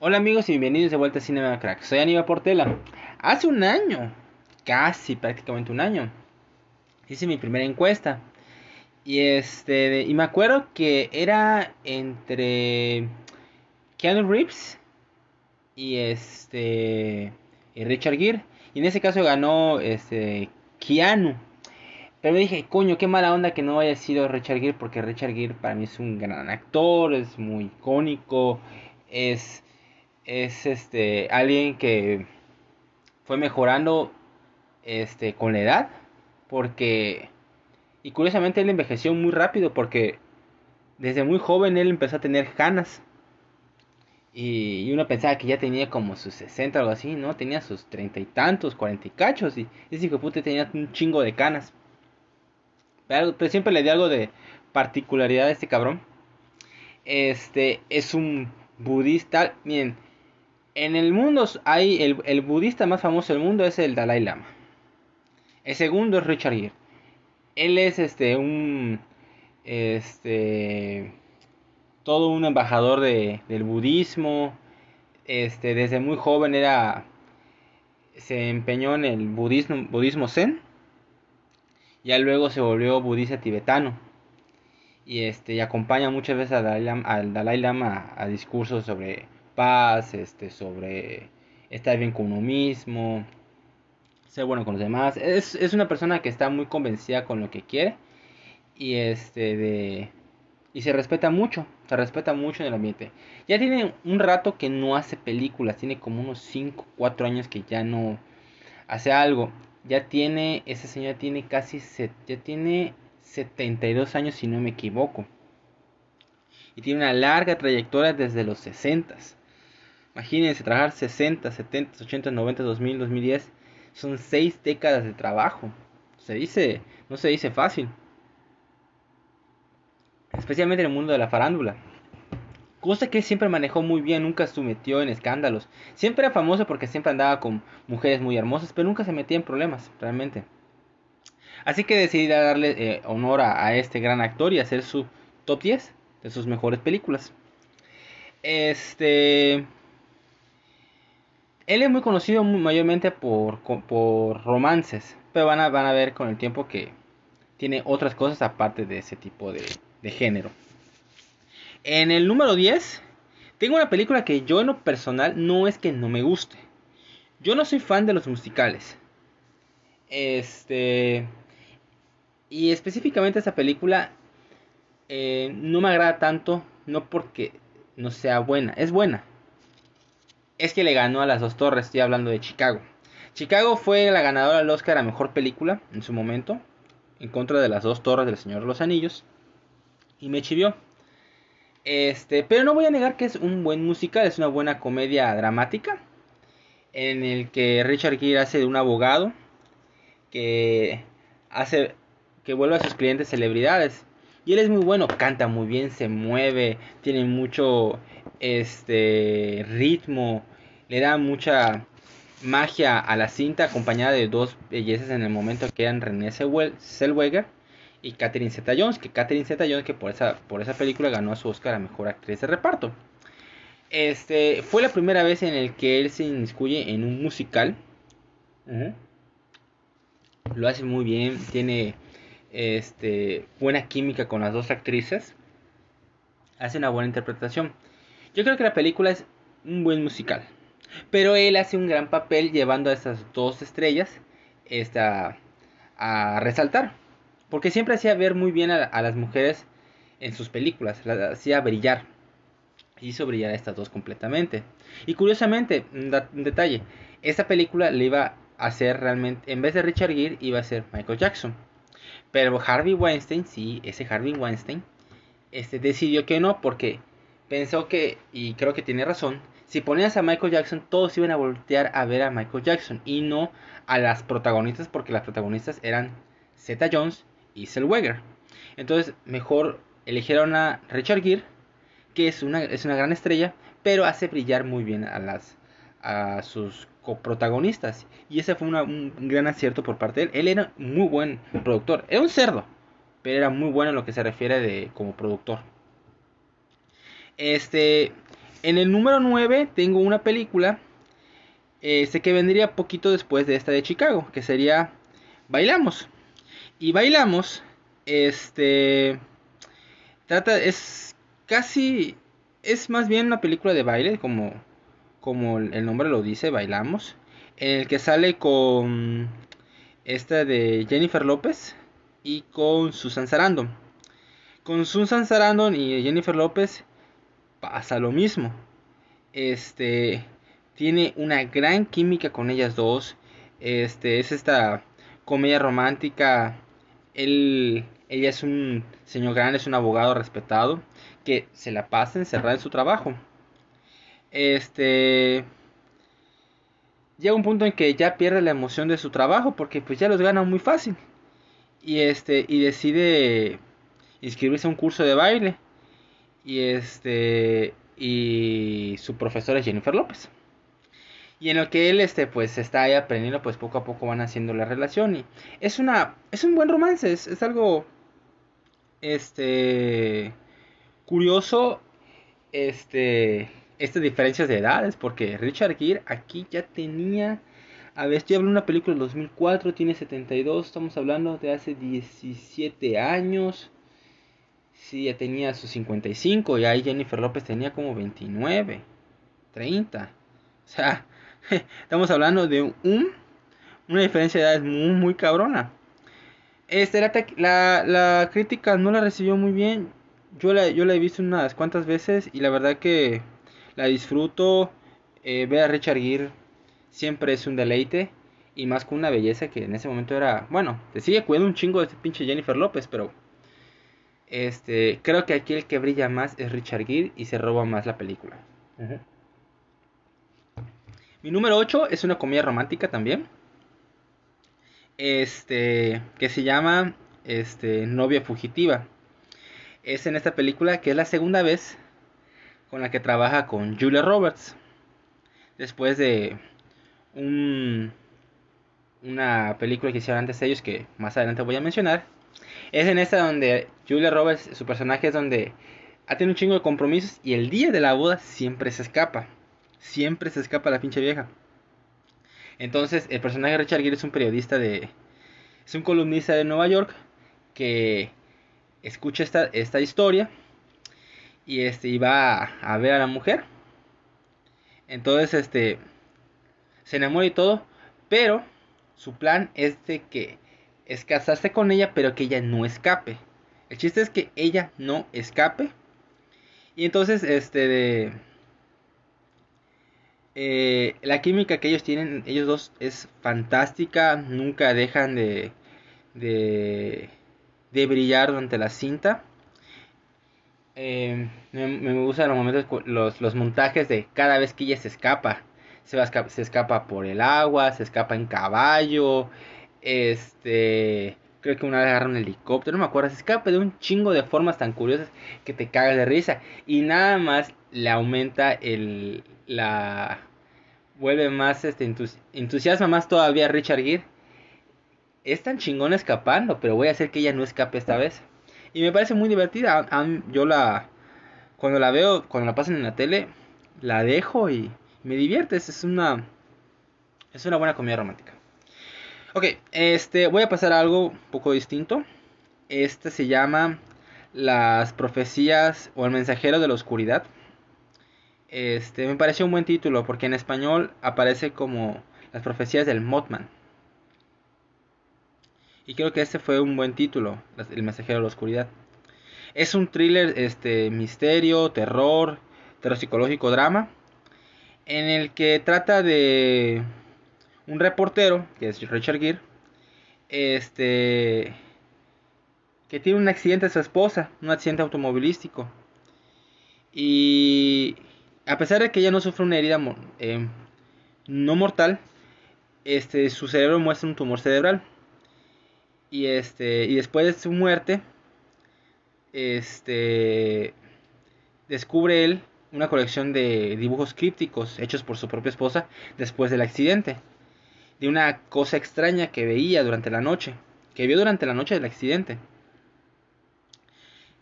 Hola amigos y bienvenidos de vuelta a Cinema Crack. Soy Aníbal Portela. Hace un año, casi prácticamente un año, hice mi primera encuesta. Y este y me acuerdo que era entre Keanu Reeves y este y Richard Gere. Y en ese caso ganó este Keanu. Pero me dije, coño, qué mala onda que no haya sido Richard Gere porque Richard Gere para mí es un gran actor, es muy icónico, es es este alguien que fue mejorando este con la edad porque y curiosamente él envejeció muy rápido porque desde muy joven él empezó a tener canas y, uno pensaba que ya tenía como sus 60 o algo así, ¿no? Tenía sus treinta y tantos, cuarenta y cachos y ese hijo puta tenía un chingo de canas. Pero, siempre le di algo de particularidad a este cabrón. Este es un budista, miren, en el mundo hay el, budista más famoso del mundo es el Dalai Lama. El segundo es Richard Gere. Él es este un este todo un embajador de, del budismo. Este desde muy joven era se empeñó en el budismo budismo zen. Ya luego se volvió budista tibetano. Y este y acompaña muchas veces al Dalai Lama a discursos sobre paz, este, sobre estar bien con uno mismo, ser bueno con los demás. Es, es, una persona que está muy convencida con lo que quiere y este de y se respeta mucho, se respeta mucho en el ambiente. Ya tiene un rato que no hace películas, tiene como unos 5, 4 años que ya no hace algo. Ya tiene, esa señora tiene casi, ya tiene 72 años si no me equivoco. Y tiene una larga trayectoria desde los 60. Imagínense trabajar 60, 70, 80, 90, 2000, 2010. Son 6 décadas de trabajo. Se dice, no se dice fácil. Especialmente en el mundo de la farándula. Cosa que siempre manejó muy bien, nunca se metió en escándalos. Siempre era famoso porque siempre andaba con mujeres muy hermosas, pero nunca se metía en problemas, realmente. Así que decidí darle eh, honor a, este gran actor y hacer su top 10 de sus mejores películas. Este. Él es muy conocido mayormente por, romances, pero van a, ver con el tiempo que tiene otras cosas aparte de ese tipo de, género. En el número 10, tengo una película que yo en lo personal no es que no me guste. Yo no soy fan de los musicales. Este. Y específicamente esa película eh, no me agrada tanto, no porque no sea buena, es buena, es que le ganó a las dos torres, estoy hablando de Chicago. Chicago fue la ganadora del Oscar a Mejor Película en su momento, en contra de las dos torres del Señor de los Anillos, y me chivió. Este, pero no voy a negar que es un buen musical, es una buena comedia dramática, en el que Richard Gere hace de un abogado que hace que vuelve a sus clientes celebridades. Y él es muy bueno, canta muy bien, se mueve, tiene mucho este ritmo, le da mucha magia a la cinta acompañada de dos bellezas en el momento que eran René Zellweger y Catherine Zeta-Jones, que Catherine Zeta-Jones que por esa, por esa película ganó su Oscar a Mejor Actriz de Reparto. Este, fue la primera vez en el que él se inmiscuye en un musical. Lo hace muy bien, tiene este, buena química con las dos actrices. Hace una buena interpretación. Yo creo que la película es un buen musical. Pero él hace un gran papel llevando a estas dos estrellas a resaltar. Porque siempre hacía ver muy bien a, las mujeres en sus películas. Las hacía brillar. Hizo brillar a estas dos completamente. Y curiosamente, un, detalle. Esta película le iba a hacer realmente, en vez de Richard Gere, iba a ser Michael Jackson. Pero Harvey Weinstein, sí, ese Harvey Weinstein, este, decidió que no porque pensó que, y creo que tiene razón, si ponías a Michael Jackson, todos iban a voltear a ver a Michael Jackson y no a las protagonistas, porque las protagonistas eran Zeta Jones y Zellweger. Entonces, mejor eligieron a Richard Gere, que es una, es una gran estrella, pero hace brillar muy bien a, las, a sus coprotagonistas. Y ese fue un gran acierto por parte de él. Él era muy buen productor. Era un cerdo, pero era muy bueno en lo que se refiere de como productor. Este, en el número 9 tengo una película este, que vendría poquito después de esta de Chicago, que sería Bailamos. Y Bailamos, este, trata, es casi, es más bien una película de baile, como, como el nombre lo dice, Bailamos, en el que sale con esta de Jennifer López y con Susan Sarandon. Con Susan Sarandon y Jennifer López pasa lo mismo. Este tiene una gran química con ellas dos. Este es esta comedia romántica. Él, ella es un señor grande, es un abogado respetado que se la pasa encerrada en su trabajo. Este llega un punto en que ya pierde la emoción de su trabajo porque pues ya los gana muy fácil. Y este y decide inscribirse a un curso de baile y este y su profesora es Jennifer López. Y en lo que él este pues está ahí aprendiendo, pues poco a poco van haciendo la relación y es una es un buen romance, es, algo este curioso este estas diferencias de edades porque Richard Gere aquí ya tenía a ver, estoy hablando de una película del 2004, tiene 72, estamos hablando de hace 17 años. Sí, ya tenía sus 55 y ahí Jennifer López tenía como 29, 30. O sea, estamos hablando de un, una diferencia de edades muy, muy cabrona. Este, la, la, crítica no la recibió muy bien. Yo la, yo la he visto unas cuantas veces y la verdad que la disfruto. Eh, ver a Richard Gere siempre es un deleite. Y más con una belleza que en ese momento era. Bueno, te sigue cuidando un chingo de este pinche Jennifer López, pero este, creo que aquí el que brilla más es Richard Gere y se roba más la película. Mi número 8 es una comedia romántica también. Este, que se llama este, Novia Fugitiva. Es en esta película que es la segunda vez con la que trabaja con Julia Roberts. Después de un, una película que hicieron antes ellos que más adelante voy a mencionar es en esta donde Julia Roberts, su personaje es donde ha tenido un chingo de compromisos y el día de la boda siempre se escapa. Siempre se escapa la pinche vieja. Entonces, el personaje de Richard Gere es un periodista de. Es un columnista de Nueva York que escucha esta, esta historia y este y va a, a ver a la mujer. Entonces, este se enamora y todo, pero su plan es de que es casarse con ella, pero que ella no escape. El chiste es que ella no escape. Y entonces, este, de, eh, la química que ellos tienen, ellos dos, es fantástica. Nunca dejan de, de, de brillar durante la cinta. Eh, me, gustan los momentos, los, los montajes de cada vez que ella se escapa. Se, va, se escapa por el agua, se escapa en caballo, este. Creo que una vez agarra un helicóptero, no me acuerdo. Se escapa de un chingo de formas tan curiosas que te cagas de risa. Y nada más le aumenta el. La. Vuelve más este entusiasma más todavía a Richard Gere. Es tan chingón escapando, pero voy a hacer que ella no escape esta vez. Y me parece muy divertida. Yo la. Cuando la veo, cuando la pasan en la tele, la dejo y me divierte. Es una. Es una buena comedia romántica. Ok, este, voy a pasar a algo un poco distinto. Este se llama Las profecías o el mensajero de la oscuridad. Este, me pareció un buen título porque en español aparece como Las profecías del Mothman. Y creo que este fue un buen título, El mensajero de la oscuridad. Es un thriller, este, misterio, terror, terror psicológico, drama, en el que trata de un reportero, que es Richard Gere, este, que tiene un accidente a su esposa, un accidente automovilístico. Y a pesar de que ella no sufre una herida eh, no mortal, este, su cerebro muestra un tumor cerebral. Y este, y después de su muerte, este, descubre él una colección de dibujos crípticos hechos por su propia esposa después del accidente. De una cosa extraña que veía durante la noche, que vio durante la noche del accidente.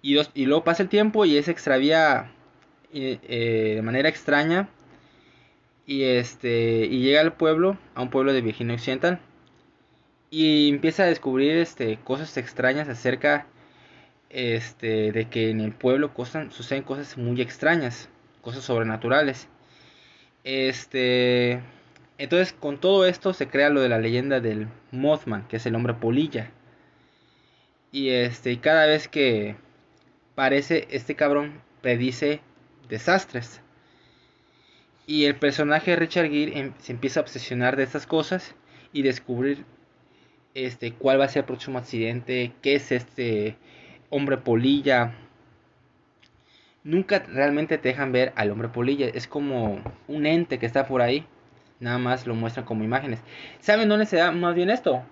Y, y luego pasa el tiempo y se extravía eh, de manera extraña y este y llega al pueblo a un pueblo de Virginia Occidental y empieza a descubrir este cosas extrañas acerca este de que en el pueblo suceden cosas muy extrañas cosas sobrenaturales este entonces con todo esto se crea lo de la leyenda del Mothman que es el hombre polilla y este cada vez que parece este cabrón predice desastres y el personaje de Richard Gere em, se empieza a obsesionar de estas cosas y descubrir este cuál va a ser el próximo accidente, qué es este hombre polilla. Nunca realmente te dejan ver al hombre polilla, es como un ente que está por ahí. Nada más lo muestran como imágenes. ¿Saben dónde se da más bien esto?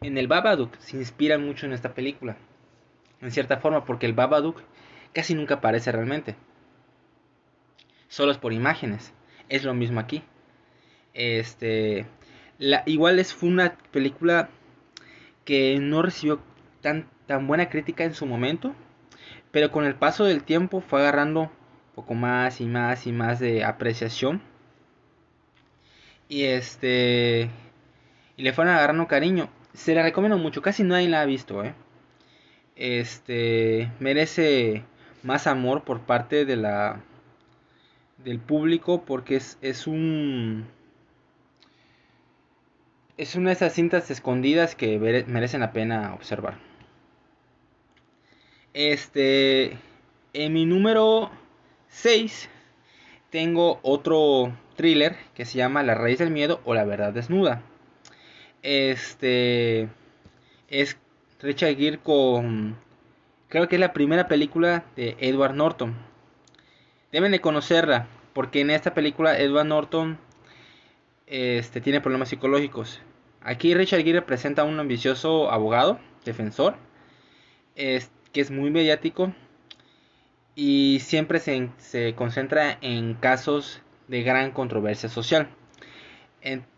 En el Babadook se inspira mucho en esta película. En cierta forma, porque el Babadook casi nunca aparece realmente solo es por imágenes. Es lo mismo aquí. Este, la, igual es fue una película que no recibió tan, tan buena crítica en su momento, pero con el paso del tiempo fue agarrando un poco más y más y más de apreciación. Y este y le fueron agarrando cariño. Se la recomiendo mucho, casi nadie la ha visto, ¿eh? Este merece más amor por parte de la del público porque es, es un es una de esas cintas escondidas que merecen la pena observar. Este, en mi número 6 tengo otro thriller que se llama La raíz del miedo o La verdad desnuda. Este es Richard Gere con creo que es la primera película de Edward Norton Deben de conocerla, porque en esta película Edward Norton este, tiene problemas psicológicos. Aquí Richard Gere presenta a un ambicioso abogado, defensor, que es muy mediático y siempre se, concentra en casos de gran controversia social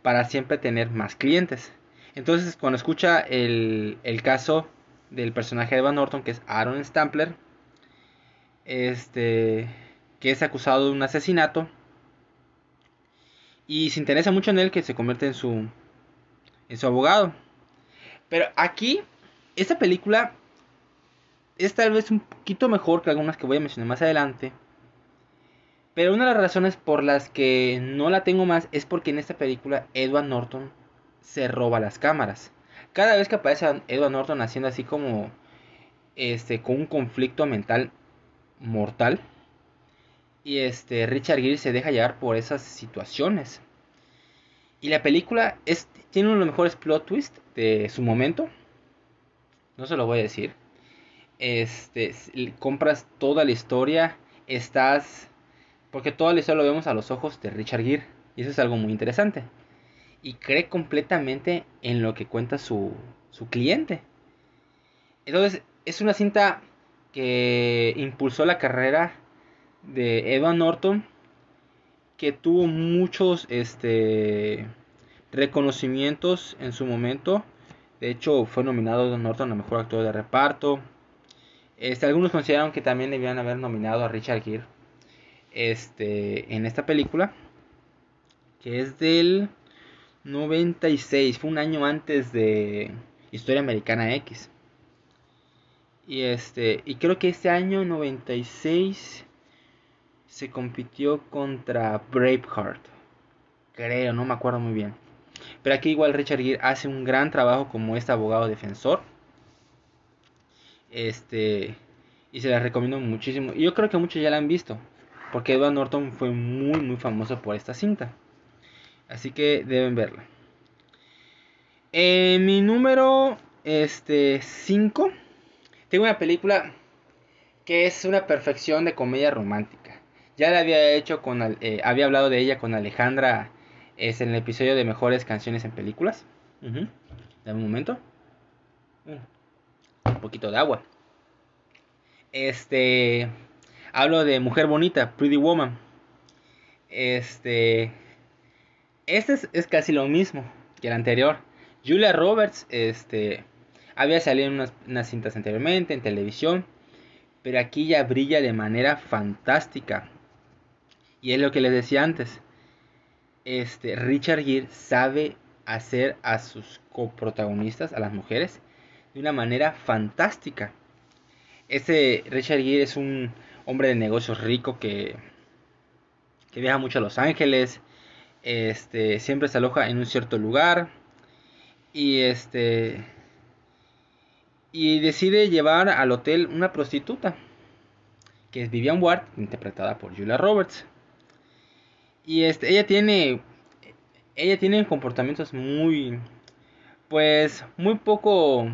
para siempre tener más clientes. Entonces, cuando escucha el, el caso del personaje de Edward Norton, que es Aaron Stampler, este que es acusado de un asesinato y se interesa mucho en él que se convierte en su en su abogado. Pero aquí esta película es tal vez un poquito mejor que algunas que voy a mencionar más adelante. Pero una de las razones por las que no la tengo más es porque en esta película Edward Norton se roba las cámaras. Cada vez que aparece Edward Norton haciendo así como este con un conflicto mental mortal, y este Richard Gere se deja llevar por esas situaciones. Y la película es, tiene uno de los mejores plot twists de su momento. No se lo voy a decir. Este, compras toda la historia, estás porque toda la historia lo vemos a los ojos de Richard Gere y eso es algo muy interesante. Y cree completamente en lo que cuenta su, su cliente. Entonces, es una cinta que impulsó la carrera de Edward Norton que tuvo muchos este reconocimientos en su momento. De hecho, fue nominado Edward Norton a mejor actor de reparto. Este, algunos consideraron que también debían haber nominado a Richard Gere este, en esta película, que es del 96, fue un año antes de Historia Americana X. Y este, y creo que este año 96 se compitió contra Braveheart. Creo, no me acuerdo muy bien. Pero aquí igual Richard Gere hace un gran trabajo como este abogado defensor. Este y se la recomiendo muchísimo. Y yo creo que muchos ya la han visto, porque Edward Norton fue muy muy famoso por esta cinta. Así que deben verla. En mi número este 5 tengo una película que es una perfección de comedia romántica Ya la había hecho con, eh, había hablado de ella con Alejandra, es en el episodio de mejores canciones en películas. Dame un momento. Un poquito de agua. Este, hablo de Mujer Bonita, Pretty Woman. Este, este es, casi lo mismo que el anterior. Julia Roberts, este, había salido en unas, cintas anteriormente, en televisión, pero aquí ya brilla de manera fantástica. Y es lo que les decía antes. Este, Richard Gere sabe hacer a sus coprotagonistas, a las mujeres, de una manera fantástica. Este Richard Gere es un hombre de negocios rico que, que viaja mucho a Los Ángeles, este, siempre se aloja en un cierto lugar y este y decide llevar al hotel una prostituta que es Vivian Ward interpretada por Julia Roberts. Y este ella tiene ella tiene comportamientos muy pues muy poco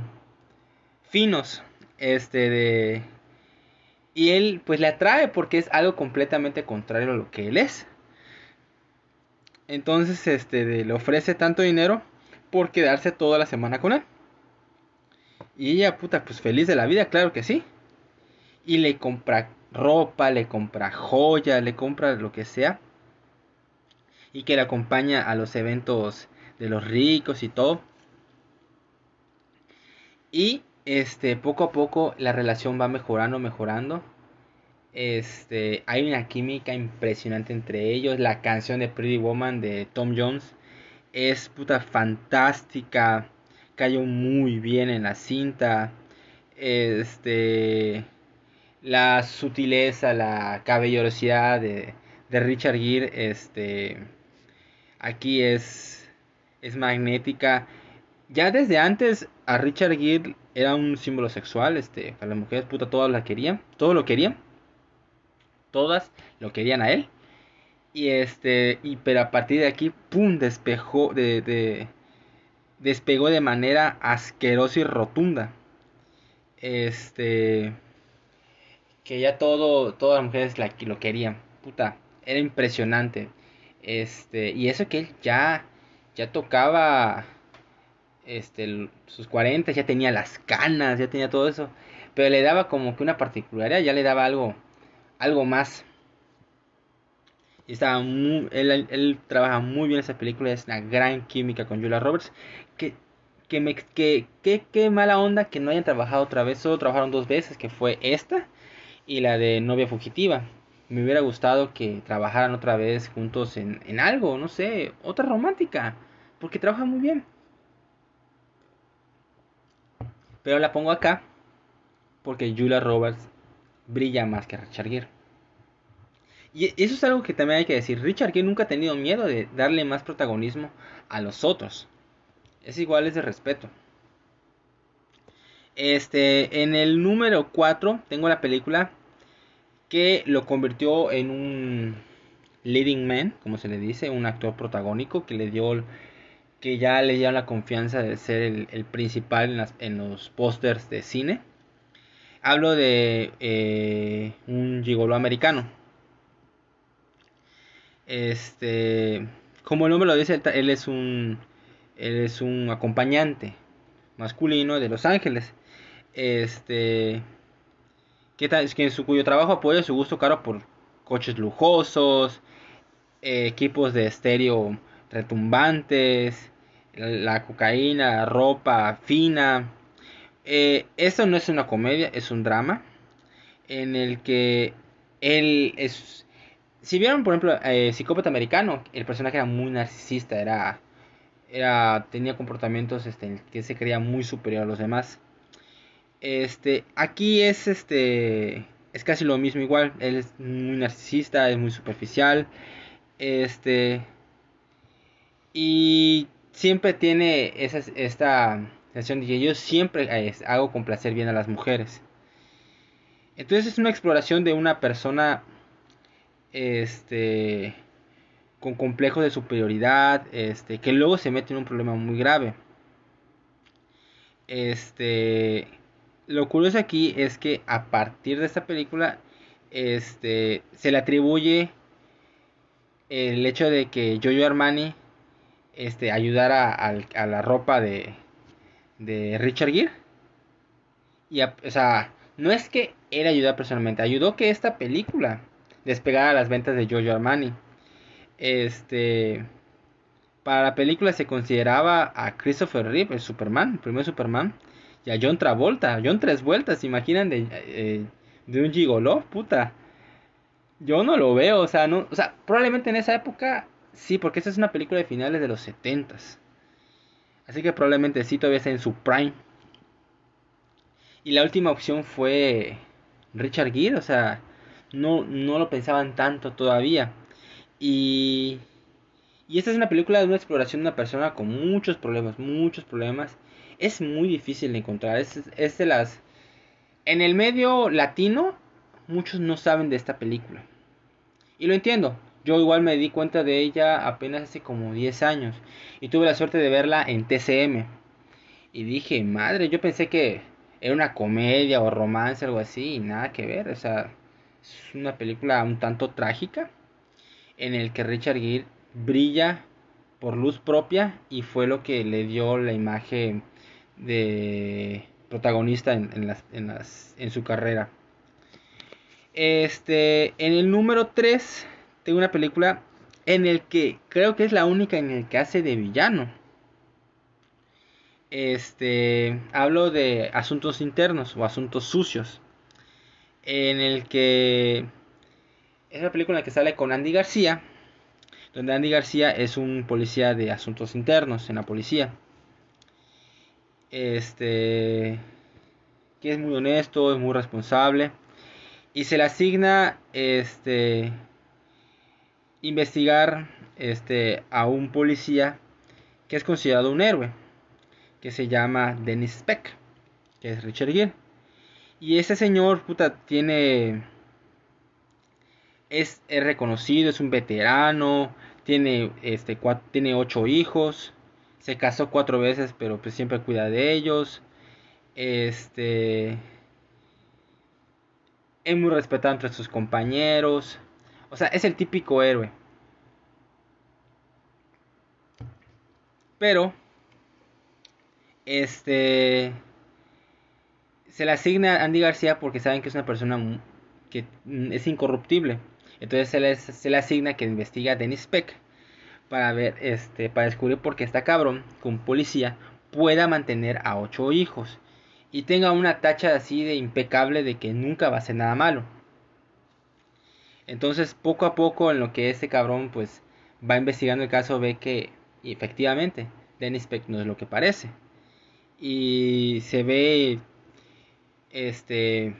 finos este de y él pues le atrae porque es algo completamente contrario a lo que él es entonces, este, le ofrece tanto dinero por quedarse toda la semana con él. Y ella, puta, pues feliz de la vida, claro que sí. Y le compra ropa, le compra joya, le compra lo que sea. Y que le acompaña a los eventos de los ricos y todo. Y este, poco a poco la relación va mejorando, mejorando. Este, hay una química impresionante entre ellos. La canción de Pretty Woman de Tom Jones es puta fantástica. Cayó muy bien en la cinta. Este, la sutileza, la caballerosidad de, de Richard Gere, este, aquí es, es magnética. Ya desde antes a Richard Gere era un símbolo sexual, este, para las mujeres, puta, todas la querían, todo lo querían todas lo querían a él. Y este, y pero a partir de aquí, pum, despejó, de, despegó de manera asquerosa y rotunda. Este, que ya todo, todas las mujeres la, lo querían, puta, era impresionante. Este, y eso que él ya, ya tocaba, este, sus 40, ya tenía las canas, ya tenía todo eso. Pero le daba como que una particularidad, ya le daba algo, algo más. Y estaba muy, él, trabaja muy bien esa película, es una gran química con Julia Roberts. Que, que, me, que, que, mala onda que no hayan trabajado otra vez, solo trabajaron dos veces, que fue esta y la de Novia Fugitiva. Me hubiera gustado que trabajaran otra vez juntos en, en algo, no sé, otra romántica, porque trabaja muy bien. Pero la pongo acá porque Julia Roberts brilla más que Richard Gere. Y eso es algo que también hay que decir. Richard Gere nunca ha tenido miedo de darle más protagonismo a los otros. Es igual, es de respeto. Este, en el número 4 tengo la película que lo convirtió en un leading man, como se le dice, un actor protagónico que le dio que ya le dio la confianza de ser el, principal en, en los pósters de cine. Hablo de eh, un gigolo americano. Este, como el nombre lo dice, él es un, él es un acompañante masculino de Los Ángeles. Este, que, que su, cuyo trabajo apoya su gusto caro por coches lujosos, eh, equipos de estéreo retumbantes, la cocaína, ropa fina, eh, esto no es una comedia, es un drama en el que él es... Si vieron, por ejemplo, eh, Psicópata Americano, el personaje era muy narcisista, era, era tenía comportamientos este, que se creía muy superior a los demás. Este, aquí es este es casi lo mismo igual, él es muy narcisista, es muy superficial. Este y siempre tiene esa, esta que yo siempre eh, hago complacer bien a las mujeres. Entonces es una exploración de una persona este con complejos de superioridad, este que luego se mete en un problema muy grave. Este lo curioso aquí es que a partir de esta película este, se le atribuye el hecho de que Jojo Armani este, ayudara a, la ropa de, de Richard Gere. Y, o sea, no es que él ayudara personalmente, ayudó que esta película despegara las ventas de Jojo Armani. Este, para la película se consideraba a Christopher Reeve, el Superman, el primer Superman, y a John Travolta, John Tres Vueltas, imaginan de, eh, un gigolo, puta. Yo no lo veo, o sea, no, o sea, probablemente en esa época sí, porque esta es una película de finales de los 70 Así que probablemente sí todavía está en su prime. Y la última opción fue Richard Gere, o sea, no, no lo pensaban tanto todavía. Y, y esta es una película de una exploración de una persona con muchos problemas, muchos problemas. Es muy difícil de encontrar. Es, es de las... En el medio latino, muchos no saben de esta película. Y lo entiendo. Yo igual me di cuenta de ella apenas hace como 10 años. Y tuve la suerte de verla en TCM. Y dije, madre, yo pensé que era una comedia o romance, algo así. Y nada que ver. O sea, es una película un tanto trágica. En el que Richard Gere brilla por luz propia. Y fue lo que le dio la imagen de protagonista en, las, en, las, en su carrera. Este, en el número 3 tengo una película en el que creo que es la única en el que hace de villano. Este, hablo de asuntos internos o asuntos sucios. En el que es una película en la que sale con Andy García, donde Andy García es un policía de asuntos internos en la policía. Este, que es muy honesto, es muy responsable y se le asigna este investigar este a un policía que es considerado un héroe que se llama Dennis Peck que es Richard Gere y ese señor puta tiene es, reconocido es un veterano tiene este tiene ocho hijos se casó cuatro veces pero pues siempre cuida de ellos este es muy respetado entre sus compañeros. O sea, es el típico héroe. Pero, este, se le asigna a Andy García porque saben que es una persona que es incorruptible. Entonces se le, se le asigna que investiga a Dennis Peck para ver, este, para descubrir por qué está cabrón, con policía, pueda mantener a ocho hijos y tenga una tacha así de impecable de que nunca va a hacer nada malo. Entonces, poco a poco, en lo que este cabrón pues va investigando el caso, ve que efectivamente Dennis Peck no es lo que parece. Y se ve este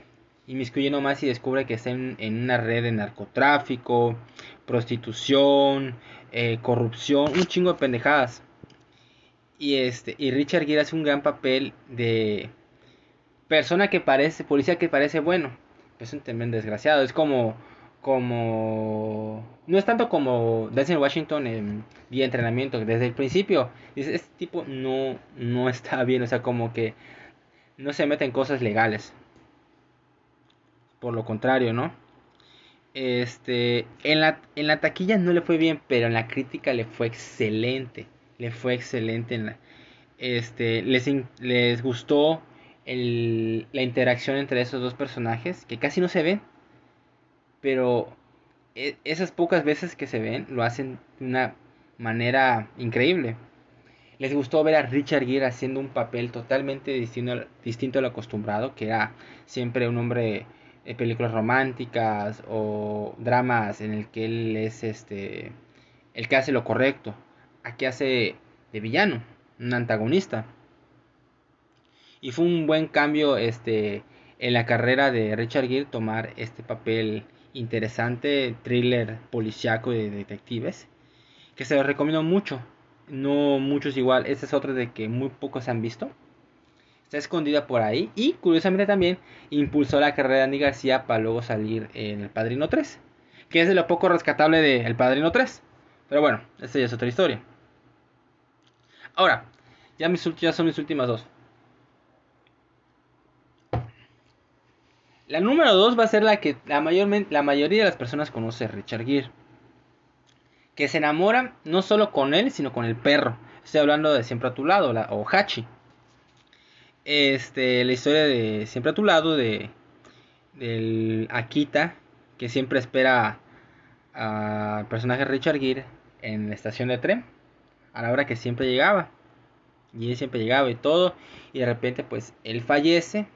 inmiscuyendo más y descubre que está en, una red de narcotráfico, prostitución, eh, corrupción, un chingo de pendejadas. Y este y Richard Gere hace un gran papel de persona que parece, policía que parece bueno, es un tremendo desgraciado. Es como, como, no es tanto como Denzel Washington en vía entrenamiento, desde el principio, dice, este tipo no, no está bien, o sea, como que no se mete en cosas legales. Por lo contrario, ¿no? Este, en la, en la taquilla no le fue bien, pero en la crítica le fue excelente. Le fue excelente en la, este, les, les gustó la interacción entre esos dos personajes, que casi no se ven, pero e, esas pocas veces que se ven lo hacen de una manera increíble. Les gustó ver a Richard Gere haciendo un papel totalmente distinto, distinto a lo acostumbrado, que era siempre un hombre de películas románticas o dramas en el que él es este el que hace lo correcto. Aquí hace de villano, un antagonista. Y fue un buen cambio este, en la carrera de Richard Gere tomar este papel interesante, thriller policiaco de detectives, que se lo recomiendo mucho. No muchos igual, esta es otra de que muy pocos han visto. Está escondida por ahí y curiosamente también impulsó la carrera de Andy García para luego salir en El Padrino 3, que es de lo poco rescatable de El Padrino 3. Pero bueno, esta ya es otra historia. Ahora, ya, mis, ya son mis últimas dos. La número 2 va a ser la que la, mayor, la mayoría de las personas conoce Richard Gere. Que se enamora no solo con él, sino con el perro. Estoy hablando de Siempre a tu lado, la, o Hachi. Este, la historia de Siempre a tu lado, de del Akita, que siempre espera al personaje Richard Gere en la estación de tren, a la hora que siempre llegaba. Y él siempre llegaba y todo. Y de repente, pues, él fallece.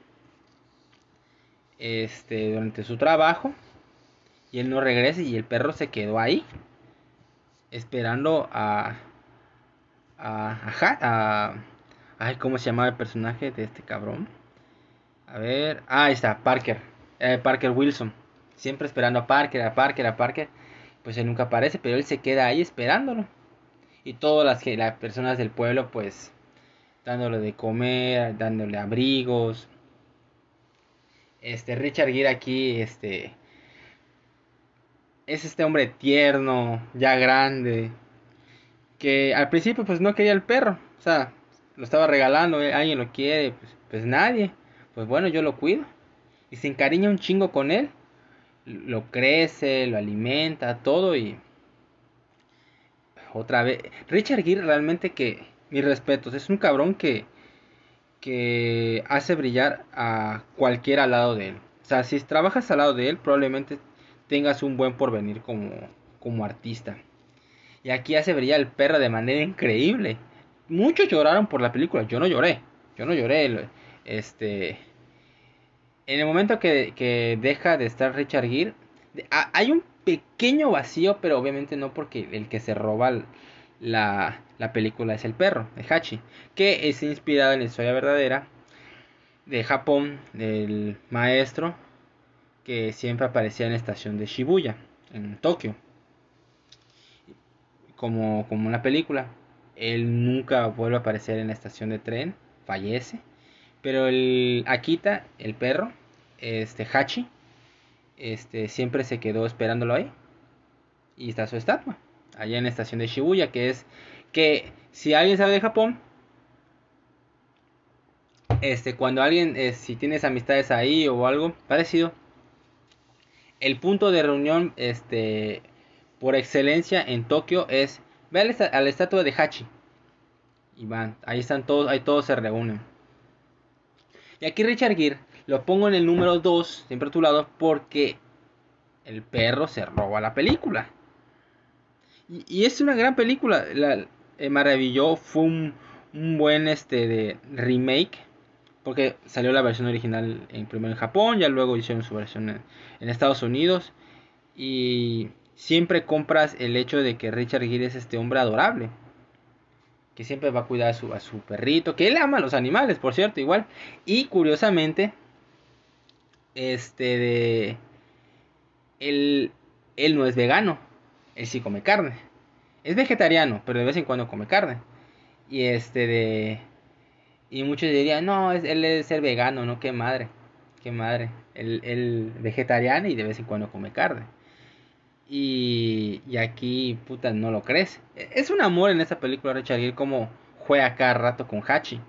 Este, durante su trabajo. Y él no regresa y el perro se quedó ahí. Esperando a... A... A... a ay, ¿cómo se llamaba el personaje de este cabrón? A ver... Ah, ahí está, Parker. Eh, Parker Wilson. Siempre esperando a Parker, a Parker, a Parker. Pues él nunca aparece, pero él se queda ahí esperándolo. Y todas las, las personas del pueblo, pues, dándole de comer, dándole abrigos. Este, Richard Gere aquí, este, es este hombre tierno, ya grande, que al principio pues no quería el perro, o sea, lo estaba regalando, eh, alguien lo quiere, pues, pues nadie, pues bueno, yo lo cuido y se encariña un chingo con él. Lo crece, lo alimenta, todo y otra vez Richard Gere realmente que mis respetos, es un cabrón que que hace brillar a cualquiera al lado de él. O sea, si trabajas al lado de él, probablemente tengas un buen porvenir como, como artista. Y aquí hace brillar el perro de manera increíble. Muchos lloraron por la película, yo no lloré. Yo no lloré. Este, en el momento que, deja de estar Richard Gere, hay un pequeño vacío, pero obviamente no porque el que se roba la, película es el perro, de Hachi, que es inspirado en la historia verdadera de Japón, del maestro que siempre aparecía en la estación de Shibuya, en Tokio. Como, como en la película, él nunca vuelve a aparecer en la estación de tren, fallece pero el Akita, el perro, este Hachi, este siempre se quedó esperándolo ahí. Y está su estatua, allá en la estación de Shibuya, que es que si alguien sabe de Japón, este cuando alguien eh, si tienes amistades ahí o algo parecido, el punto de reunión este por excelencia en Tokio es ve a la estatua de Hachi. Y van, ahí están todos, ahí todos se reúnen. Y aquí Richard Gere lo pongo en el número 2, siempre a tu lado, porque el perro se roba la película. Y, es una gran película. La, eh, maravilló, fue un, buen este de remake. Porque salió la versión original en, primero en Japón, ya luego hicieron su versión en, en Estados Unidos. Y siempre compras el hecho de que Richard Gere es este hombre adorable que siempre va a cuidar a su, a su perrito, que él ama a los animales, por cierto, igual. Y curiosamente, este de... Él, él no es vegano, él sí come carne. Es vegetariano, pero de vez en cuando come carne. Y este de... Y muchos dirían, no, es, él es ser vegano, no, qué madre, qué madre. Él, él vegetariano y de vez en cuando come carne. Y, y aquí, puta, no lo crees. E, es un amor en esta película, Richard Gere, como juega cada rato con Hachi.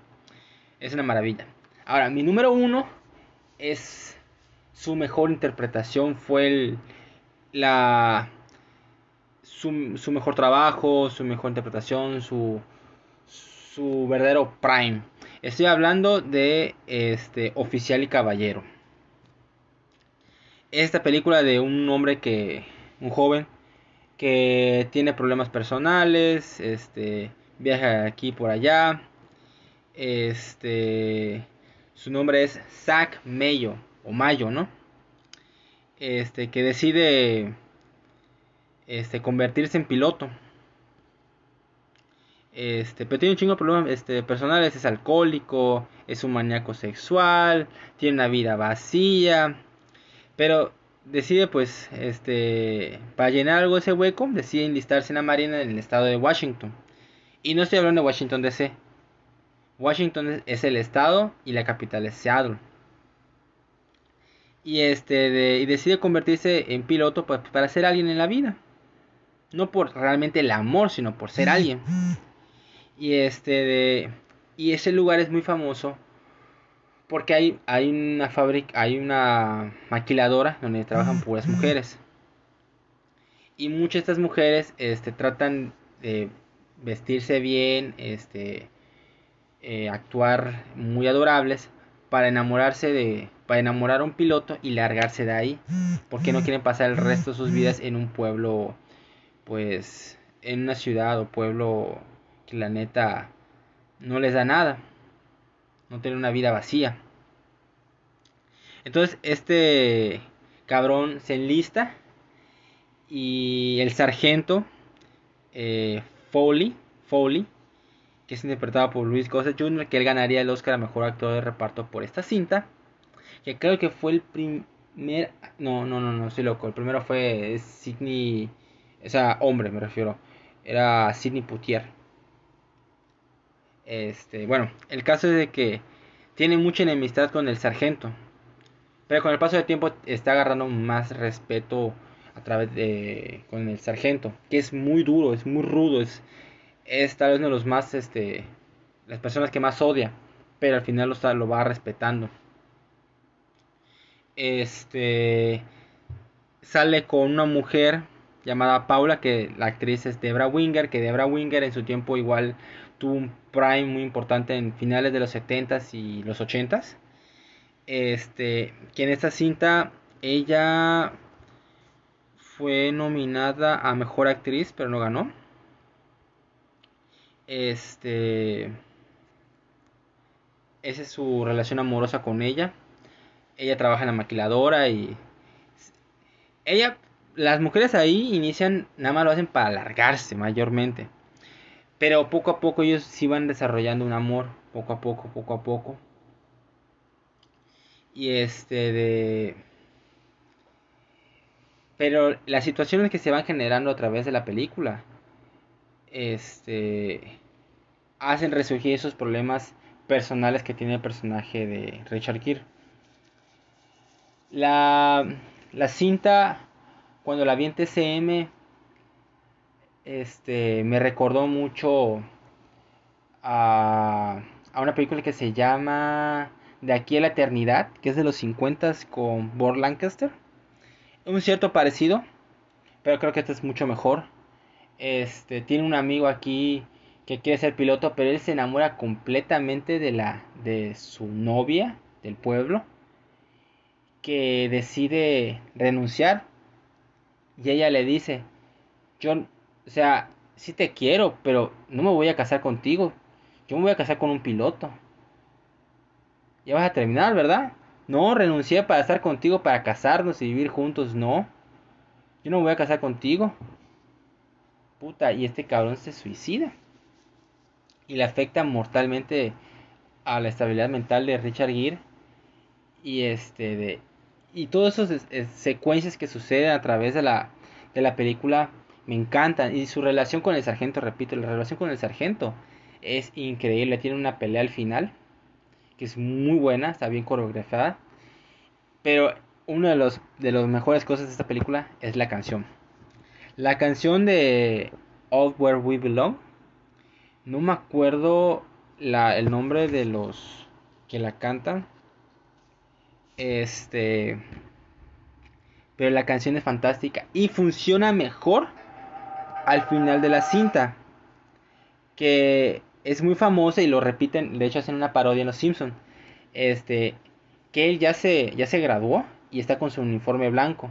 Es una maravilla. Ahora, mi número uno es su mejor interpretación. Fue el, la, su, su, mejor trabajo, su mejor interpretación, su, su verdadero prime. Estoy hablando de este Oficial y Caballero. Esta película de un hombre que un joven que tiene problemas personales, este, viaja aquí por allá. Este, su nombre es Zach Mayo o Mayo, ¿no? Este, que decide este convertirse en piloto. Este, pero tiene un chingo de problemas este, personales, es alcohólico, es un maníaco sexual, tiene una vida vacía, pero decide pues este para llenar algo ese hueco decide enlistarse en la marina en el estado de Washington. Y no estoy hablando de Washington DC Washington es el estado y la capital es Seattle. Y este y decide convertirse en piloto pues, para ser alguien en la vida no por realmente el amor sino por ser alguien y este de y ese lugar es muy famoso Porque hay, hay una fábrica, hay una maquiladora donde trabajan puras mujeres. Y muchas de estas mujeres este, tratan de vestirse bien, este, eh, actuar muy adorables para enamorarse de, para enamorar a un piloto y largarse de ahí, porque no quieren pasar el resto de sus vidas en un pueblo, pues, en una ciudad o pueblo que la neta no les da nada, no tienen una vida vacía. Entonces este cabrón se enlista y el sargento eh, Foley, Foley, que es interpretado por Luis Gossett Jr., que él ganaría el Oscar a Mejor Actor de Reparto por esta cinta, que creo que fue el primer... No, no, no, no, estoy loco. El primero fue Sidney... O sea, hombre me refiero. Era Sidney Poutier. Este, bueno, el caso es de que tiene mucha enemistad con el sargento. Pero con el paso del tiempo está agarrando más respeto a través de con el sargento, que es muy duro, es muy rudo, es, es tal vez uno de los más este las personas que más odia, pero al final lo, lo va respetando. Este sale con una mujer llamada Paula, que la actriz es Debra Winger, que Debra Winger en su tiempo igual tuvo un prime muy importante en finales de los 70s y los 80s. Este, que en esta cinta ella fue nominada a mejor actriz, pero no ganó. Este. Esa es su relación amorosa con ella. Ella trabaja en la maquiladora y. Ella. Las mujeres ahí inician, nada más lo hacen para alargarse mayormente. Pero poco a poco ellos sí van desarrollando un amor. Poco a poco, poco a poco. Y este de pero las situaciones que se van generando a través de la película este hacen resurgir esos problemas personales que tiene el personaje de Richard Gere. La, la cinta, cuando la vi en TCM, este, me recordó mucho a, a una película que se llama De aquí a la eternidad, que es de los 50 con Burt Lancaster un cierto parecido, pero creo que este es mucho mejor. Este tiene un amigo aquí que quiere ser piloto, pero él se enamora completamente de la de su novia del pueblo que decide renunciar y ella le dice, "Yo, o sea, sí te quiero, pero no me voy a casar contigo. Yo me voy a casar con un piloto." Ya vas a terminar, ¿verdad? No, renuncié para estar contigo, para casarnos y vivir juntos. No. Yo no me voy a casar contigo. Puta, y este cabrón se suicida. Y le afecta mortalmente a la estabilidad mental de Richard Gere. Y este de. Y todas esas secuencias que suceden a través de la, de la película me encantan. Y su relación con el sargento, repito, la relación con el sargento es increíble. Tiene una pelea al final que es muy buena, está bien coreografiada. Pero una de los de las mejores cosas de esta película es la canción. La canción de All Where We Belong. No me acuerdo la, el nombre de los que la cantan. Este. Pero la canción es fantástica. Y funciona mejor al final de la cinta. Que es muy famosa y lo repiten, de hecho hacen una parodia en Los Simpson. Este, que él ya se ya se graduó y está con su uniforme blanco.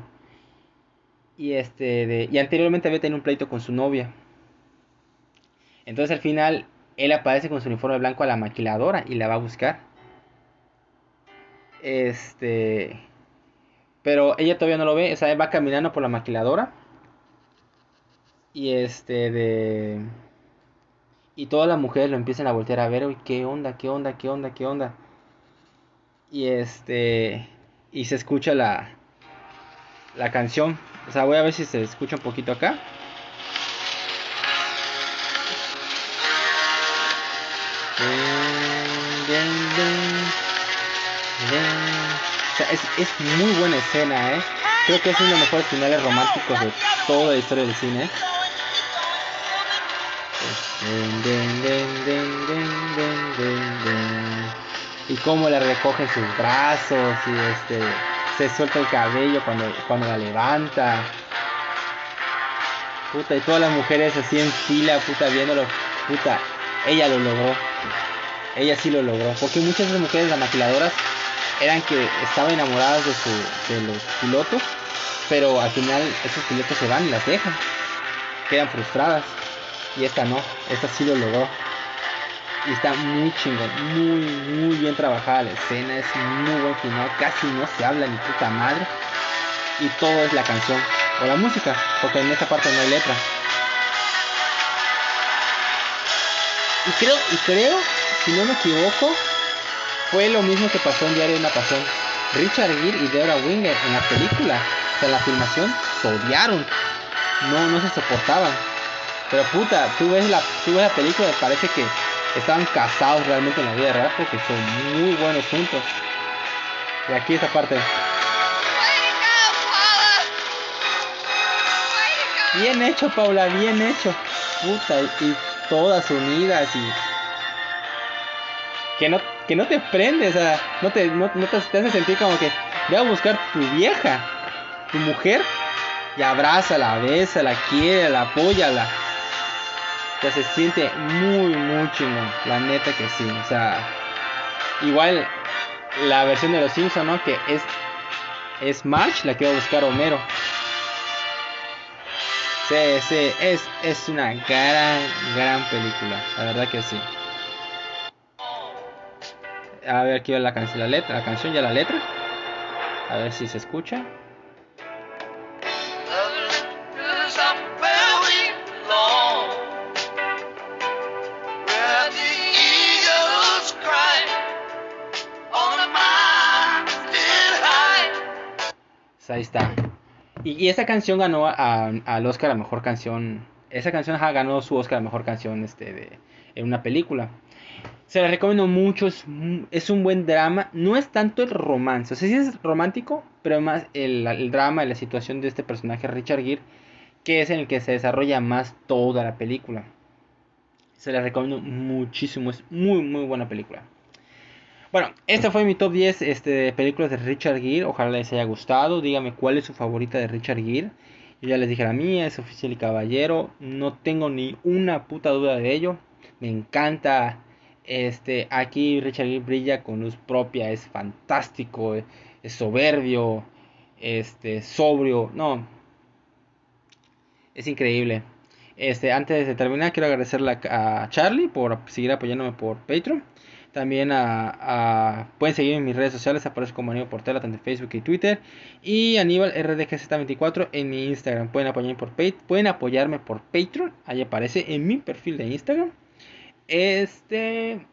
Y este de, y anteriormente había tenido un pleito con su novia. Entonces al final él aparece con su uniforme blanco a la maquiladora y la va a buscar. Este pero ella todavía no lo ve, o sea, va caminando por la maquiladora. Y este de y todas las mujeres lo empiezan a voltear a ver, uy, qué onda, qué onda, qué onda, qué onda. Y este y se escucha la la canción. O sea, voy a ver si se escucha un poquito acá. O es, es muy buena escena, ¿eh? Creo que es uno de los mejores finales románticos de toda la historia del cine. y cómo le recogen sus brazos y este se suelta el cabello cuando, cuando la levanta. Puta, y todas las mujeres así en fila, puta, viéndolo. Puta, ella lo logró. Ella sí lo logró. Porque muchas de las mujeres, las maquiladoras, eran que estaban enamoradas de, su, de los pilotos. Pero al final esos pilotos se van y las dejan. Quedan frustradas. Y esta no, esta sí lo logró. Y está muy chingón, muy, muy bien trabajada la escena, es muy buen final, casi no se habla ni puta madre. Y todo es la canción, o la música, porque en esta parte no hay letra. Y creo, y creo, si no me equivoco, fue lo mismo que pasó en Diario de una Pasión. Richard Gere y Deborah Winger en la película, o sea, en la filmación, se. No, no se soportaban. Pero puta, tú ves la, tú ves la película y parece que estaban casados realmente en la vida real porque son muy buenos juntos. Y aquí esta parte. Bien hecho, Paula, bien hecho. Puta, y, todas unidas y. Que no, que no te prende, o sea, no te, no, te, hace sentir como que ve a buscar tu vieja, tu mujer, y abrázala, bésala, quiere, la apóyala se siente muy, muy chingón. La neta que sí. O sea, igual la versión de los Simpsons, ¿no? Que es, es March la que va a buscar Homero. Sí, sí, es, es una gran, gran película. La verdad que sí. A ver, aquí va la, canción, la letra, la canción ya la letra. A ver si se escucha. ahí está. Y, esa canción ganó al Oscar a mejor canción. Esa canción ganó su Oscar a mejor canción este, de, en una película. Se la recomiendo mucho, es, un buen drama. No es tanto el romance, o sea, sí es romántico, pero más el, el drama y la situación de este personaje, Richard Gere, que es en el que se desarrolla más toda la película. Se la recomiendo muchísimo, es muy, muy buena película. Bueno, este fue mi top 10 este, películas de Richard Gere. Ojalá les haya gustado. Dígame cuál es su favorita de Richard Gere. Yo ya les dije la mía, es Oficial y Caballero. No tengo ni una puta duda de ello. Me encanta. Este, aquí Richard Gere brilla con luz propia. Es fantástico. Es soberbio. Este, sobrio. No. Es increíble. Este, antes de terminar, quiero agradecerle a Charlie por seguir apoyándome por Patreon. También a, pueden seguirme en mis redes sociales, aparezco como Aníbal Portela, tanto en Facebook y Twitter. Y Aníbal RDGZ24 en mi Instagram. Pueden apoyarme por pueden apoyarme por Patreon. Ahí aparece en mi perfil de Instagram. Este.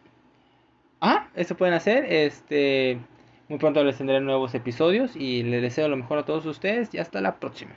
Ah, eso pueden hacer. Este. Muy pronto les tendré nuevos episodios. Y les deseo lo mejor a todos ustedes. Y hasta la próxima.